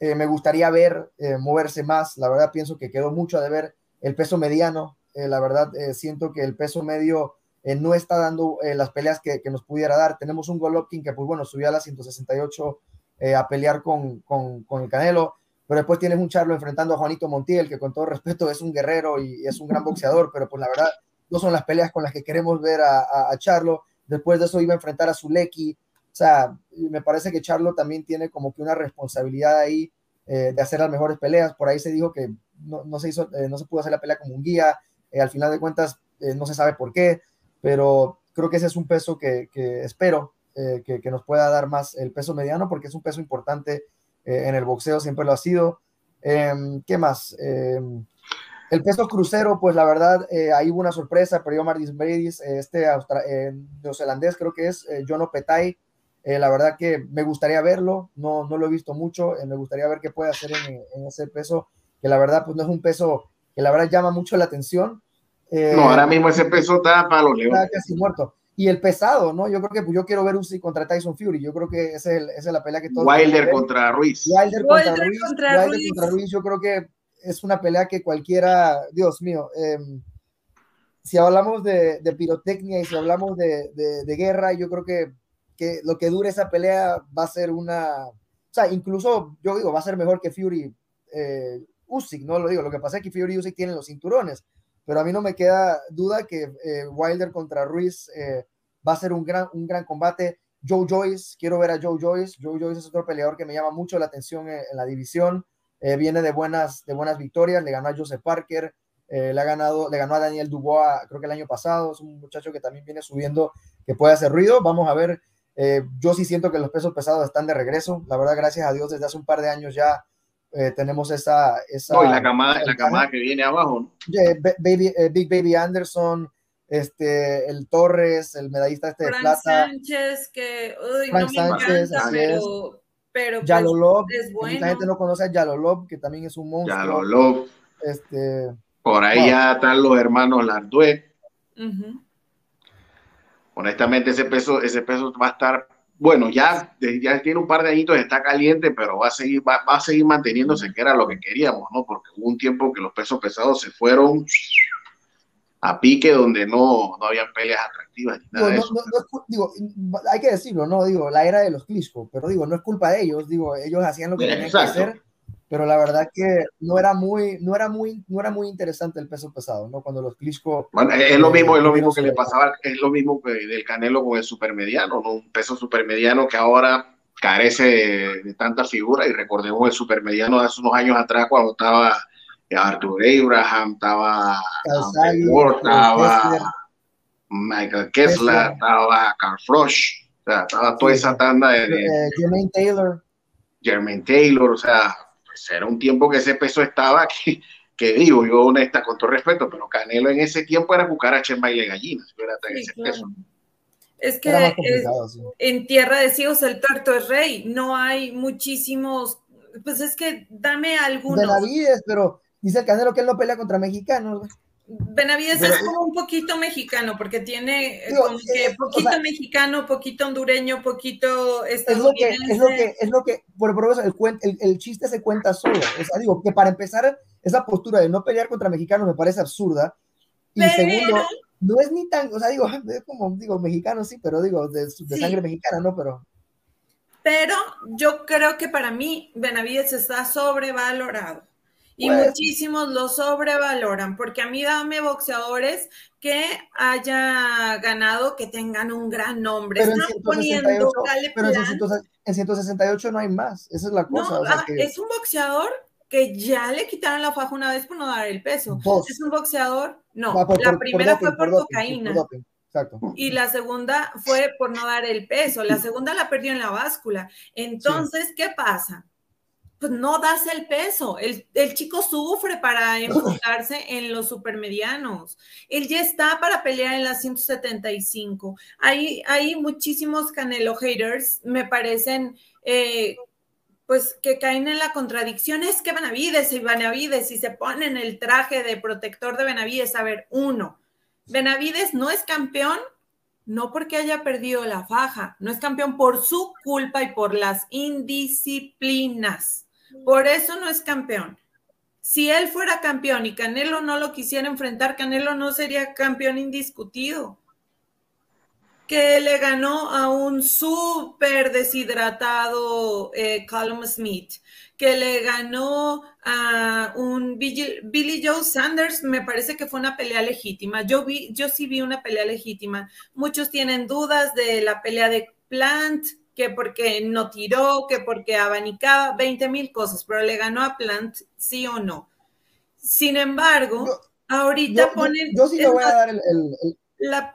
me gustaría ver moverse más, la verdad pienso que quedó mucho a deber el peso mediano, la verdad siento que el peso medio eh, no está dando eh, las peleas que, nos pudiera dar. Tenemos un Golovkin que, pues bueno, subió a las 168 eh, a pelear con, el Canelo, pero después tienes un Charlo enfrentando a Juanito Montiel, que con todo respeto es un guerrero y, es un gran boxeador, pero pues la verdad no son las peleas con las que queremos ver a, Charlo. Después de eso iba a enfrentar a Zuleki. O sea, me parece que Charlo también tiene como que una responsabilidad ahí de hacer las mejores peleas. Por ahí se dijo que no, se, hizo, no se pudo hacer la pelea como un guía. al final de cuentas, no se sabe por qué pero creo que ese es un peso que, espero eh, que, nos pueda dar más el peso mediano, porque es un peso importante eh, en el boxeo, siempre lo ha sido. Em, ¿Qué más? Em, el peso crucero, pues la verdad, eh, ahí hubo una sorpresa, pero yo Mardis Bradis, este neozelandés creo que es, Jono Petai, la verdad que me gustaría verlo, no, no lo he visto mucho, me gustaría ver qué puede hacer en, en, ese peso, que la verdad pues no es un peso que la verdad llama mucho la atención, eh, no, ahora mismo ese peso está para los leones. Está casi muerto. Y el pesado, ¿no? Yo creo que pues, yo quiero ver Uzi contra Tyson Fury. Yo creo que esa es, es la pelea que todos. Wilder contra Ruiz. Wilder, contra, Ruiz, contra, Ruiz. contra Ruiz. Yo creo que es una pelea que cualquiera. Dios mío. Em, si hablamos de, de, pirotecnia y si hablamos de, de, guerra, yo creo que, que, lo que dure esa pelea va a ser una. O sea, incluso yo digo, va a ser mejor que Fury eh, Usyk, ¿no? Lo digo. Lo que pasa es que Fury y Usyk tienen los cinturones pero a mí no me queda duda que eh, Wilder contra Ruiz eh, va a ser un gran, un gran combate. Joe Joyce, quiero ver a Joe Joyce. Joe Joyce es otro peleador que me llama mucho la atención en, la división. Eh, viene de buenas, de buenas victorias, le ganó a Joseph Parker, le, ha ganado, le ganó a Daniel Dubois, creo que el año pasado. Es un muchacho que también viene subiendo, que puede hacer ruido. Vamos a ver. Yo sí siento que los pesos pesados están de regreso. La verdad, gracias a Dios, desde hace un par de años ya eh, tenemos esa... esa no, y la camada, la camada que viene abajo. ¿no? Baby, eh, Big Baby Anderson, este, el Torres, el medallista este de plata. Sánchez, que uy, Frank no me Sánchez, encanta, pero, pero pues, Yalolov, es bueno. mucha gente no conoce a Yalolov, que también es un monstruo. Yalolov. Este, Por ahí ya están los hermanos Lardué. Honestamente, ese peso, ese peso va a estar bueno, ya, ya tiene un par de añitos, está caliente, pero va a seguir, va, a seguir manteniéndose, que era lo que queríamos, ¿no? Porque hubo un tiempo que los pesos pesados se fueron a pique donde no, no habían peleas atractivas. digo, hay que decirlo, no digo, la era de los Klitschko, pero digo, no es culpa de ellos, digo, ellos hacían lo que tenían que hacer. Pero la verdad que no era muy, no era muy, no era muy interesante el peso pesado, ¿no? Cuando los Klitschko... Bueno, es lo mismo, es lo mismo que le pasaba, es lo mismo que del Canelo con el supermediano, ¿no? Un peso supermediano que ahora carece de, tanta figura y recordemos el supermediano de hace unos años atrás cuando estaba Arthur Abraham, estaba estaba Michael Kessler, estaba Carl Frosch, o sea, estaba toda esa tanda de... Eh, Jermaine Taylor. Jermaine Taylor, o sea, pues era un tiempo que ese peso estaba que, que digo, yo honesta, con todo respeto, pero Canelo en ese tiempo era cucaracha en baile gallinas, Es que en tierra de ciegos el tuerto es rey, no hay muchísimos, pues es que dame algunos. Benavides, pero dice Canelo que él no pelea contra mexicanos. Benavides es como un poquito mexicano, porque tiene como que poquito mexicano, poquito hondureño, poquito estadounidense. Es lo que, es lo que, por, por eso el, el, chiste se cuenta solo. O sea, digo, que para empezar, esa postura de no pelear contra mexicanos me parece absurda. Y segundo, no es ni tan, o sea, digo, es como, digo, mexicano sí, pero digo, de, de sangre mexicana, ¿no? Pero... Pero yo creo que para mí Benavides está sobrevalorado. Y pues, muchísimos lo sobrevaloran, porque a mí dame boxeadores que haya ganado, que tengan un gran nombre. Pero, en 168, pero en, 168 no hay más, esa es la cosa. Ah, es un boxeador que ya le quitaron la faja una vez por no dar el peso. Es un boxeador, no, ah, la primera fue por, cocaína. Y la segunda fue por no dar el peso. La segunda la perdió en la báscula. Entonces, ¿qué pasa? Pues no das el peso. El, chico sufre para enfocarse en los supermedianos. Él ya está para pelear en las 175. Hay, hay muchísimos Canelo haters, me parecen, eh, pues que caen en la contradicción. Es que Benavides y Benavides, y se ponen el traje de protector de Benavides, a ver, uno, Benavides no es campeón no porque haya perdido la faja, no es campeón por su culpa y por las indisciplinas. Por eso no es campeón. Si él fuera campeón y Canelo no lo quisiera enfrentar, Canelo no sería campeón indiscutido. Que le ganó a un súper deshidratado eh, Smith, que le ganó a un Billy, Joe Sanders, me parece que fue una pelea legítima. Yo, vi, yo sí vi una pelea legítima. Muchos tienen dudas de la pelea de Plant, que porque no tiró, que porque abanicaba, 20 mil cosas, pero le ganó a Plant, sí o no. Sin embargo, ahorita ponen... Yo, sí le voy a dar el... La,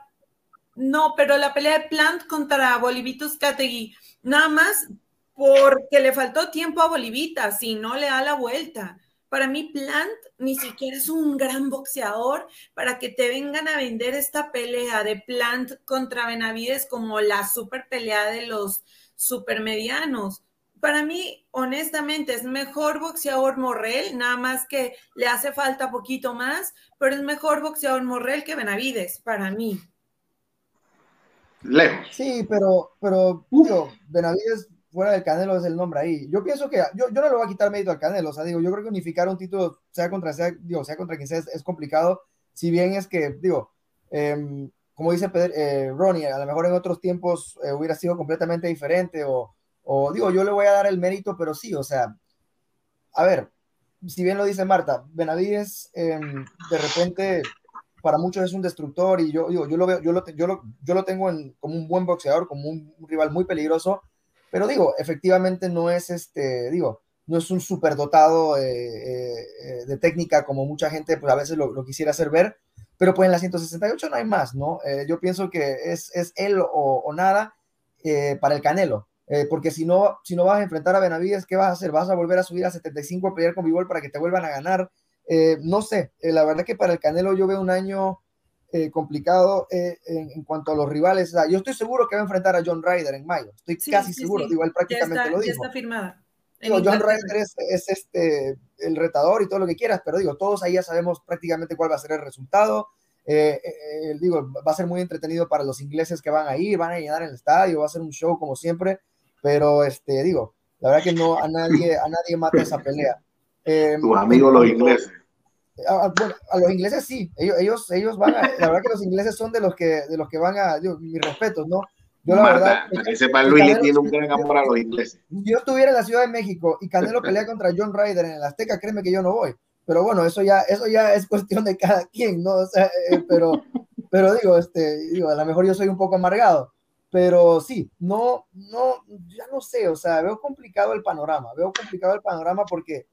no, pero la pelea de Plant contra Bolivitos Categui, nada más porque le faltó tiempo a Bolivita, si no le da la vuelta. Para mí, Plant ni siquiera es un gran boxeador para que te vengan a vender esta pelea de Plant contra Benavides como la super pelea de los supermedianos. Para mí, honestamente, es mejor boxeador Morrell, nada más que le hace falta poquito más, pero es mejor boxeador Morrell que Benavides, para mí. Lejos. Sí, pero, pero Benavides fuera del Canelo es el nombre ahí. Yo pienso que yo, yo no le voy a quitar mérito al Canelo, o sea, digo, yo creo que unificar un título, sea contra, sea, digo, sea contra quien sea, es, complicado, si bien es que, digo, em, como dice eh, Ronnie, a lo mejor en otros tiempos eh, hubiera sido completamente diferente, o, o, digo, yo le voy a dar el mérito, pero sí, o sea, a ver, si bien lo dice Marta, Benavides em, de repente para muchos es un destructor y yo, digo, yo lo veo, yo lo, yo lo, yo lo tengo en, como un buen boxeador, como un rival muy peligroso, pero digo, efectivamente no es este, digo, no es un superdotado eh, eh, eh, de técnica como mucha gente pues a veces lo, quisiera hacer ver, pero pues en la 168 no hay más, ¿no? yo pienso que es, es él o, nada para el Canelo, porque si no, si no vas a enfrentar a Benavides, ¿qué vas a hacer? ¿Vas a volver a subir a 75 a pelear con Bivol para que te vuelvan a ganar? no sé, la verdad que para el Canelo yo veo un año eh, complicado eh, en, cuanto a los rivales. yo estoy seguro que va a enfrentar a John Ryder en mayo. Estoy casi seguro, igual prácticamente lo digo. está firmada. John Ryder es, este, el retador y todo lo que quieras, pero digo, todos ahí ya sabemos prácticamente cuál va a ser el resultado. Eh, digo, va a ser muy entretenido para los ingleses que van a ir, van a llenar el estadio, va a ser un show como siempre, pero este, digo, la verdad que no a nadie, a nadie mata esa pelea. Tus amigos los ingleses. A, bueno, a los ingleses sí, ellos, ellos, ellos van a, la verdad que los ingleses son de los que, de los que van a, digo, mis respetos, ¿no? Yo la verdad. Para que sepa, Luis le tiene un gran amor a los ingleses. Yo estuviera en la Ciudad de México y Canelo pelea contra John Ryder en el Azteca, créeme que yo no voy. Pero bueno, eso ya, eso ya es cuestión de cada quien, ¿no? O sea, eh, pero, pero digo, este, digo, a lo mejor yo soy un poco amargado. Pero sí, no, no, ya no sé, o sea, veo complicado el panorama, veo complicado el panorama porque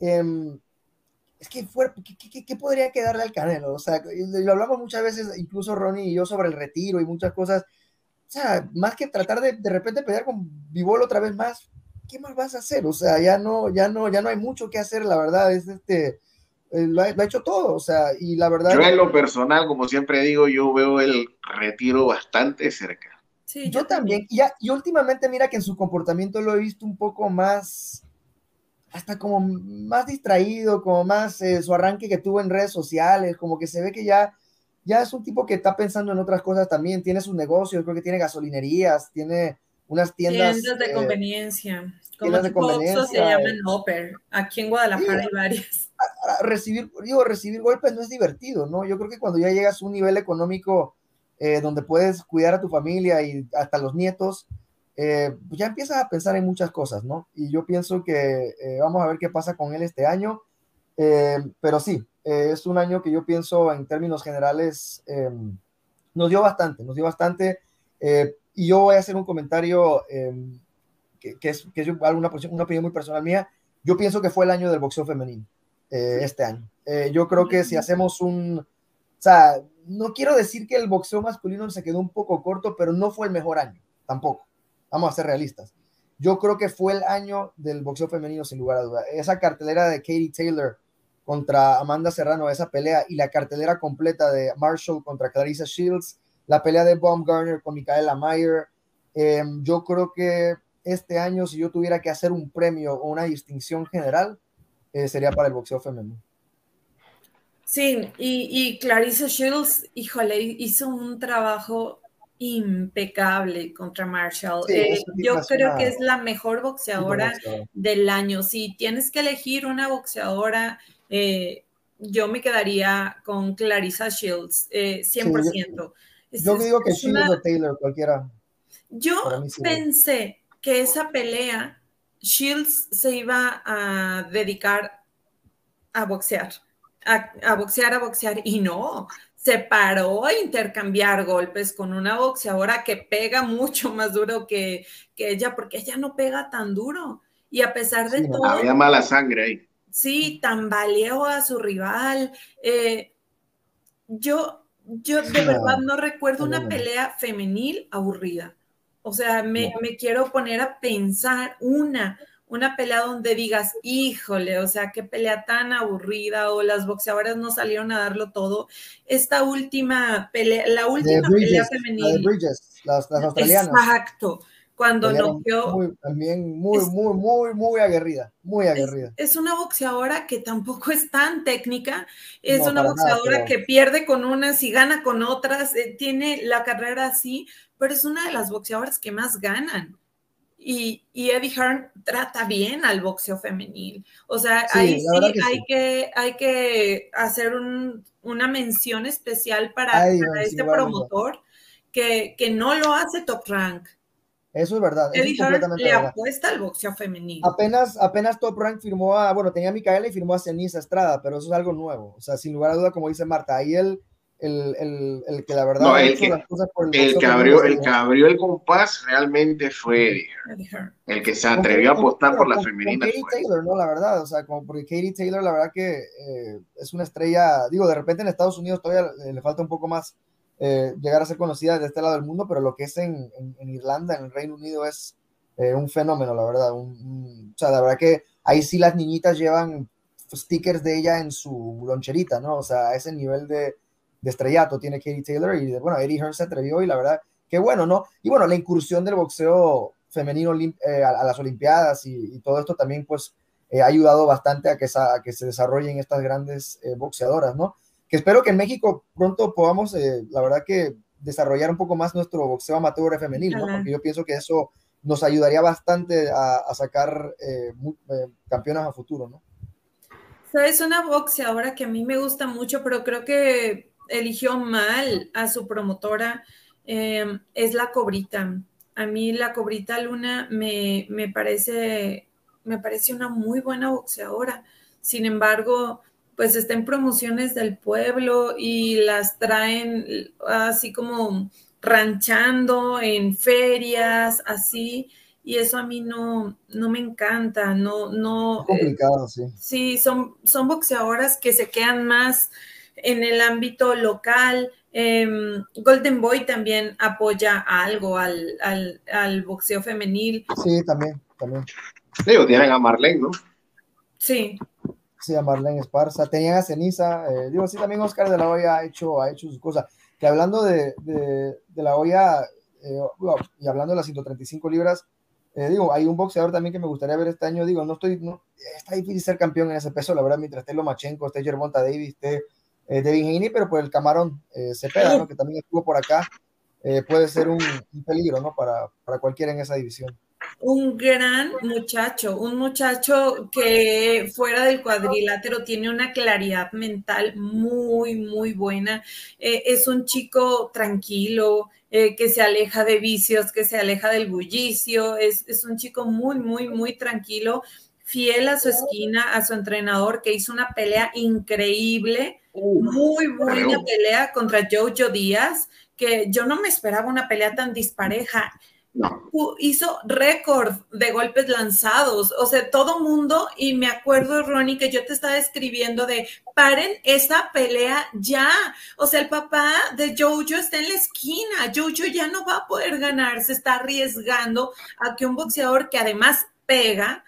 em, es que fue, ¿qué, qué, podría quedarle al Canelo? O sea, lo hablamos muchas veces, incluso Ronnie y yo, sobre el retiro y muchas cosas. O sea, más que tratar de de repente pelear con Vivol otra vez más, ¿qué más vas a hacer? O sea, ya no, ya no, ya no hay mucho que hacer, la verdad, es este, eh, lo, ha, hecho todo, o sea, y la verdad... Yo en lo personal, como siempre digo, yo veo el retiro bastante cerca. Sí, yo, también, y, y últimamente mira que en su comportamiento lo he visto un poco más, hasta como más distraído, como más eh, su arranque que tuvo en redes sociales, como que se ve que ya, ya es un tipo que está pensando en otras cosas también, tiene sus negocios, creo que tiene gasolinerías, tiene unas tiendas. Tiendas de eh, conveniencia. Como de conveniencia. se llaman Hopper. Aquí en Guadalajara hay varias. recibir, digo, recibir golpes no es divertido, ¿no? Yo creo que cuando ya llegas a un nivel económico eh, donde puedes cuidar a tu familia y hasta los nietos, eh, pues ya empiezas a pensar en muchas cosas, ¿no? Y yo pienso que vamos a ver qué pasa con él este año. pero sí, es un año que yo pienso en términos generales nos dio bastante, nos dio bastante. Y yo voy a hacer un comentario em, que, es, que es una, una, opinión muy personal mía. Yo pienso que fue el año del boxeo femenino, eh, este año. Eh, yo creo que si hacemos un... O sea, no quiero decir que el boxeo masculino se quedó un poco corto, pero no fue el mejor año, tampoco. Vamos a ser realistas. Yo creo que fue el año del boxeo femenino, sin lugar a duda. Esa cartelera de Katie Taylor contra Amanda Serrano, esa pelea, y la cartelera completa de Marshall contra Clarissa Shields, la pelea de Baumgartner con Micaela Mayer. Em, yo creo que este año, si yo tuviera que hacer un premio o una distinción general, eh, sería para el boxeo femenino. Sí, y, y Clarissa Shields, híjole, hizo un trabajo impecable contra Marshall. Eh, yo creo que es la mejor boxeadora, del año. Si tienes que elegir una boxeadora, eh, yo me quedaría con Clarissa Shields, 100%. Yo digo que Shields o Taylor, cualquiera. Yo pensé que esa pelea, Shields se iba a dedicar a boxear, a, boxear, a boxear, y no, se paró a intercambiar golpes con una boxeadora que pega mucho más duro que, ella, porque ella no pega tan duro. Y a pesar de todo. Había mala sangre ahí. Sí, tambaleó a su rival. Eh, yo yo de verdad no recuerdo una pelea femenil aburrida. O sea, me, quiero poner a pensar una, una pelea donde digas, híjole, o sea, qué pelea tan aburrida o las boxeadoras no salieron a darlo todo. Esta última pelea, la última pelea femenil. las, las australianas. Exacto cuando noqueó. también muy, muy, muy, muy aguerrida, muy aguerrida. Es, una boxeadora que tampoco es tan técnica, es una boxeadora que pierde con unas y gana con otras, eh, tiene la carrera así, pero es una de las boxeadoras que más ganan. Y, y, Eddie Hearn trata bien al boxeo femenil. O sea, ahí sí, hay, Que, hay que hacer una mención especial para, este promotor que, que no lo hace top rank eso es verdad. Eddie Hearn le apuesta al boxeo femenino. Apenas, apenas Top Rank firmó a, bueno, tenía a Micaela y firmó a Ceniza Estrada, pero eso es algo nuevo. O sea, sin lugar a duda, como dice Marta, ahí el, el, el, el que la verdad no, el, que, las cosas por el, el que abrió, el que abrió el compás realmente fue Eddie Hearn. El que se atrevió a apostar por la femenina. Katie Taylor, ¿no? La verdad, o sea, como porque Katie Taylor, la verdad que eh, es una estrella, digo, de repente en Estados Unidos todavía le falta un poco más eh, llegar a ser conocida de este lado del mundo, pero lo que es en, en, Irlanda, en el Reino Unido, es eh, un fenómeno, la verdad. o sea, la verdad que ahí sí las niñitas llevan stickers de ella en su loncherita, ¿no? O sea, ese nivel de, de estrellato tiene Katie Taylor y, bueno, Eddie Hearn se atrevió y la verdad, qué bueno, ¿no? Y bueno, la incursión del boxeo femenino eh, a, las Olimpiadas y, todo esto también, pues, ha ayudado bastante a que, a que se desarrollen estas grandes boxeadoras, ¿no? que espero que en México pronto podamos, eh, la verdad que desarrollar un poco más nuestro boxeo amateur femenino, ¿no? porque yo pienso que eso nos ayudaría bastante a, sacar eh, eh, campeonas a futuro, ¿no? Es una boxeadora que a mí me gusta mucho, pero creo que eligió mal a su promotora. em, es la cobrita. A mí la cobrita Luna me, me, parece, me parece una muy buena boxeadora. Sin embargo, pues está en promociones del pueblo y las traen así como ranchando en ferias, así, y eso a mí no, no me encanta, no, no. Es complicado, sí. Sí, son, son boxeadoras que se quedan más en el ámbito local. Em, Golden Boy también apoya algo al, al, boxeo femenil. Sí, también, también. Digo, tienen a Marlene, ¿no? Sí. Sí, a Marlene Esparza. Tenían a Ceniza. Eh, digo, sí, también Oscar de la Hoya ha hecho, ha hecho sus cosas. Que hablando de, de, la Hoya eh, y hablando de las 135 libras, eh, digo, hay un boxeador también que me gustaría ver este año. Digo, no estoy, no, está difícil ser campeón en ese peso, la verdad, mientras esté Lomachenko, esté Gervonta Davis, esté eh, Devin Haney, pero pues el camarón eh, Cepeda, ¿no? que también estuvo por acá, eh, puede ser un, peligro ¿no? para, para cualquiera en esa división. Un gran muchacho, un muchacho que fuera del cuadrilátero tiene una claridad mental muy, muy buena. es un chico tranquilo, que se aleja de vicios, que se aleja del bullicio, es, es, un chico muy, muy, muy tranquilo, fiel a su esquina, a su entrenador, que hizo una pelea increíble muy buena pelea contra Jojo Díaz, que yo no me esperaba una pelea tan dispareja. Hizo récord de golpes lanzados, o sea, todo mundo, y me acuerdo, Ronnie, que yo te estaba escribiendo de paren esa pelea ya. O sea, el papá de Jojo está en la esquina, Jojo ya no va a poder ganar, se está arriesgando a que un boxeador que además pega,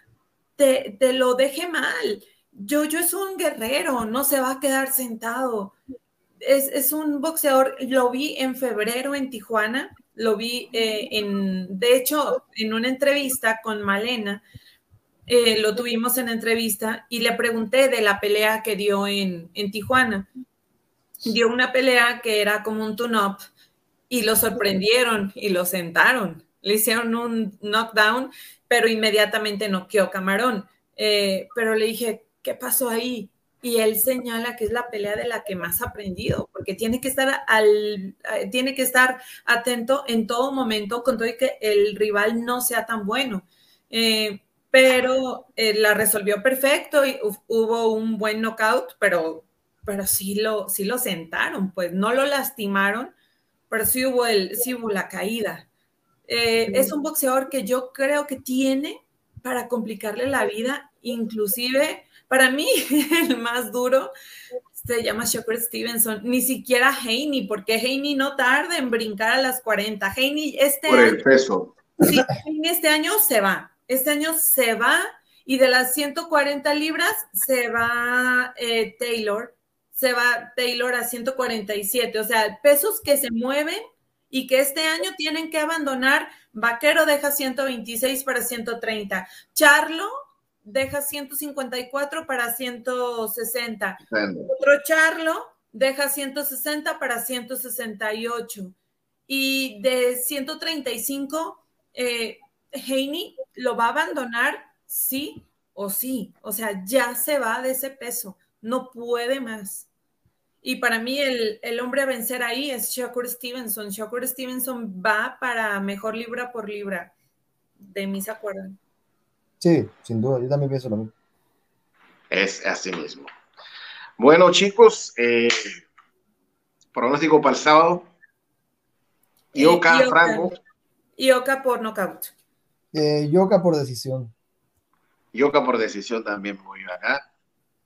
te, te lo deje mal. Yo es un guerrero, no se va a quedar sentado. Es, un boxeador, lo vi en febrero en Tijuana, lo vi eh, en, de hecho, en una entrevista con Malena, eh, lo tuvimos en entrevista y le pregunté de la pelea que dio en, en Tijuana. Dio una pelea que era como un tune-up y lo sorprendieron y lo sentaron. Le hicieron un knockdown, pero inmediatamente noqueó Camarón. Eh, pero le dije, ¿qué pasó ahí? Y él señala que es la pelea de la que más ha aprendido, porque tiene que estar eh, tiene que estar atento en todo momento con todo y que el rival no sea tan bueno. Eh, pero eh, la resolvió perfecto y hubo un buen knockout, pero, pero sí, lo, sí lo sentaron, pues no lo lastimaron, pero sí hubo, el, sí hubo la caída. Es un boxeador que yo creo que tiene para complicarle la vida, inclusive para mí, el más duro se llama Shakur Stevenson, ni siquiera Haney, porque Haney no tarda en brincar a las 40. Haney este Por el peso. Sí, este año se va. Este año se va y de las 140 libras se va eh, Taylor, se va Taylor a 147. O sea, pesos que se mueven y que este año tienen que abandonar. Vaquero deja 126 para 130. Charlo deja 154 para 160. Otro Charlo deja 160 para 168. Y de 135, eh, Haney lo va a abandonar sí o sí. O sea, ya se va de ese peso. No puede más. Y para mí el, el hombre a vencer ahí es Shakur Stevenson. Shakur Stevenson va para mejor libra por libra. De mí se acuerdan. Sí, sin duda, yo también pienso lo mismo. Es así mismo. Bueno, chicos, eh, pronóstico para el sábado. Yoka, eh, Franco. Yoka por nocaut. Eh, Yoka por decisión. Yoka por decisión también muy acá.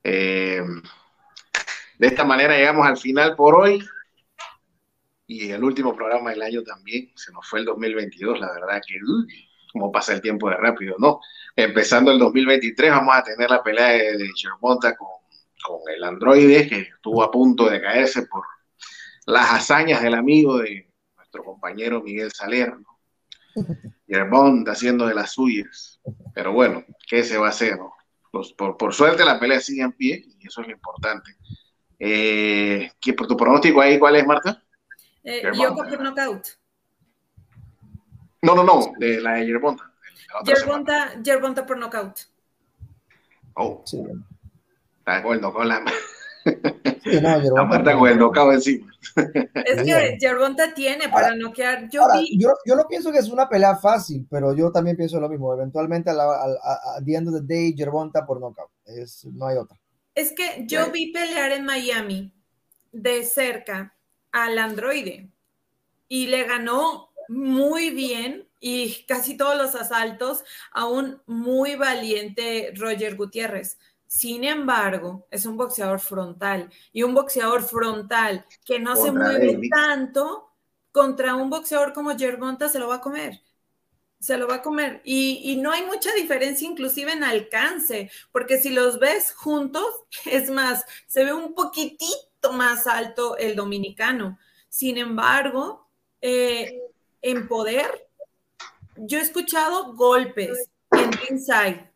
Eh, de esta manera llegamos al final por hoy. Y el último programa del año también. Se nos fue el 2022, la verdad que como pasa el tiempo de rápido, ¿no? Empezando el 2023 vamos a tener la pelea de, de con, con, el androide que estuvo a punto de caerse por las hazañas del amigo de nuestro compañero Miguel Saler, ¿no? Germonta haciendo de las suyas. Pero bueno, ¿qué se va a hacer? No? Pues por, por, suerte la pelea sigue en pie y eso es lo importante. Eh, ¿Por tu pronóstico ahí cuál es, Marta? Eh, yo por knockout. No, no, no, de la de Yerbonta. Yerbonta, Yerbonta por knockout. Oh. Sí. Está de acuerdo con la. Sí, no, Aparte con el encima. Es que Gervonta tiene para noquear. Yo, yo, yo, no pienso que es una pelea fácil, pero yo también pienso lo mismo. Eventualmente, al the end of the day, Gervonta por knockout. Es, no hay otra. Es que yo vi pelear en Miami de cerca al androide y le ganó muy bien y casi todos los asaltos a un muy valiente Roger Gutiérrez. Sin embargo, es un boxeador frontal y un boxeador frontal que no se mueve tanto contra un boxeador como Gervonta se lo va a comer. Se lo va a comer. Y, no hay mucha diferencia inclusive en alcance, porque si los ves juntos, es más, se ve un poquitito más alto el dominicano. Sin embargo, eh, en poder, yo he escuchado golpes en inside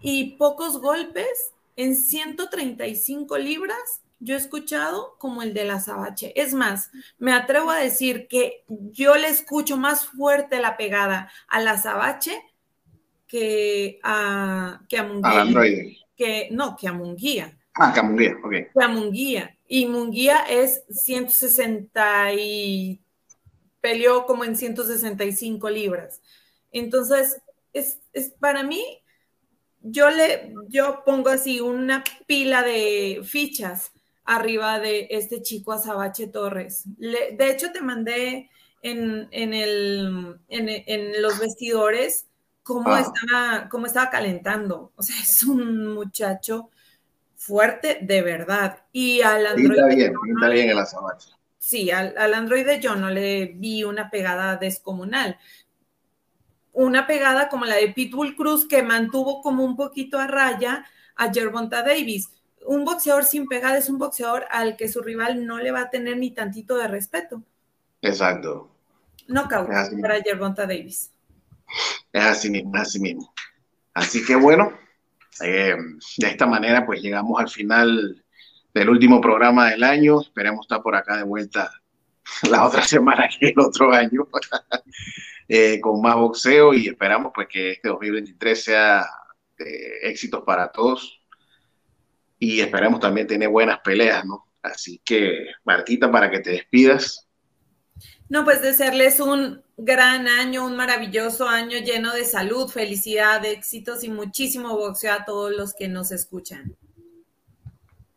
y pocos golpes en 135 libras. Yo he escuchado como el de la Sabache. Es más, me atrevo a decir que yo le escucho más fuerte la pegada a la Sabache que a, que a Munguía. Que, no, que a Munguía. Ah, que a Munguía, ok. Que a Munguía. Y Munguía es 160 y peleó como en 165 libras. Entonces, es, es para mí yo le, yo pongo así una pila de fichas arriba de este chico Azabache Torres. de hecho, te mandé en, el, en, los vestidores cómo, ah. estaba, cómo estaba calentando. O sea, es un muchacho fuerte de verdad. Y al androide. bien, está bien el Azabache. Sí, al, al androide yo no le vi una pegada descomunal una pegada como la de Pitbull Cruz que mantuvo como un poquito a raya a Gervonta Davis. Un boxeador sin pegada es un boxeador al que su rival no le va a tener ni tantito de respeto. Exacto. No para Gervonta Davis. Es así mismo, así mismo. Así que bueno, eh, de esta manera pues llegamos al final del último programa del año. Esperemos estar por acá de vuelta la otra semana que el otro año. Eh, con más boxeo y esperamos pues que este 2023 sea de éxitos para todos y esperamos también tener buenas peleas, ¿no? Así que, Martita, para que te despidas. No, pues desearles un gran año, un maravilloso año lleno de salud, felicidad, éxitos y muchísimo boxeo a todos los que nos escuchan.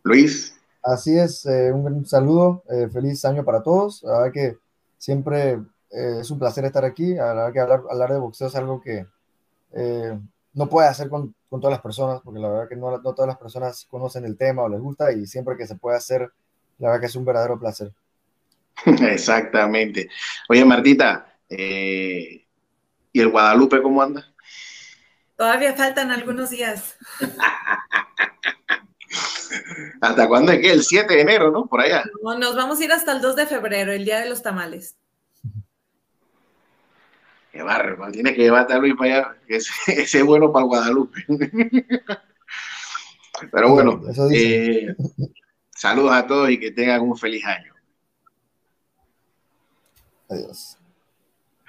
Luis. Así es, eh, un saludo, eh, feliz año para todos. La verdad que siempre eh, es un placer estar aquí. La verdad que hablar, hablar de boxeo es algo que eh, no puede hacer con, con, todas las personas, porque la verdad que no, no, todas las personas conocen el tema o les gusta y siempre que se puede hacer, la verdad que es un verdadero placer. Exactamente. Oye, Martita, eh, ¿y el Guadalupe cómo anda? Todavía faltan algunos días. ¿Hasta cuándo es que? El 7 de enero, ¿no? Por allá. nos vamos a ir hasta el 2 de febrero, el día de los tamales. Qué barro, tiene que llevarte a Luis para allá, que ese, es bueno para Guadalupe. Pero bueno, eh, saludos a todos y que tengan un feliz año. Adiós.